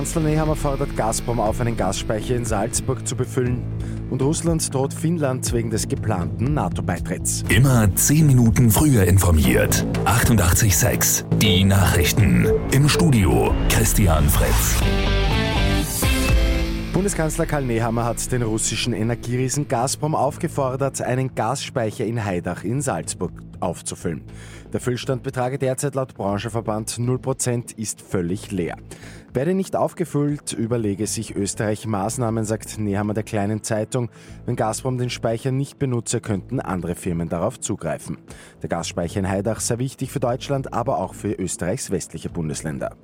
Kanzler Nehammer fordert Gazprom auf, einen Gasspeicher in Salzburg zu befüllen. Und Russland droht Finnland wegen des geplanten NATO-Beitritts. Immer 10 Minuten früher informiert. 88.6 Die Nachrichten. Im Studio Christian Fritz. Bundeskanzler Karl Nehammer hat den russischen Energieriesen Gazprom aufgefordert, einen Gasspeicher in Heidach in Salzburg aufzufüllen. Der Füllstand betrage derzeit laut Branchenverband 0%, ist völlig leer. Werde nicht aufgefüllt, überlege sich Österreich Maßnahmen, sagt Nehammer der kleinen Zeitung. Wenn Gazprom den Speicher nicht benutze, könnten andere Firmen darauf zugreifen. Der Gasspeicher in Heidach sei wichtig für Deutschland, aber auch für Österreichs westliche Bundesländer.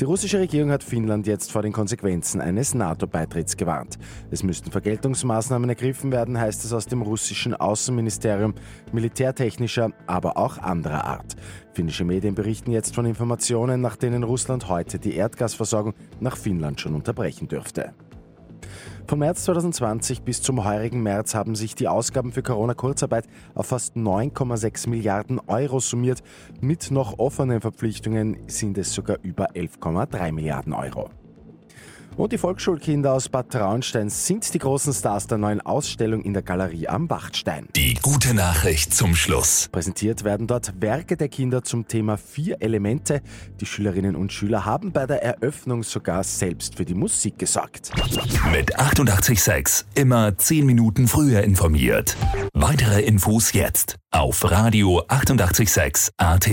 Die russische Regierung hat Finnland jetzt vor den Konsequenzen eines NATO-Beitritts gewarnt. Es müssten Vergeltungsmaßnahmen ergriffen werden, heißt es aus dem russischen Außenministerium, militärtechnischer, aber auch anderer Art. Finnische Medien berichten jetzt von Informationen, nach denen Russland heute die Erdgasversorgung nach Finnland schon unterbrechen dürfte. Vom März 2020 bis zum heurigen März haben sich die Ausgaben für Corona-Kurzarbeit auf fast 9,6 Milliarden Euro summiert. Mit noch offenen Verpflichtungen sind es sogar über 11,3 Milliarden Euro. Und die Volksschulkinder aus Bad Traunstein sind die großen Stars der neuen Ausstellung in der Galerie am Wachtstein. Die gute Nachricht zum Schluss. Präsentiert werden dort Werke der Kinder zum Thema vier Elemente. Die Schülerinnen und Schüler haben bei der Eröffnung sogar selbst für die Musik gesorgt. Mit 886 immer 10 Minuten früher informiert. Weitere Infos jetzt auf Radio 886 AT.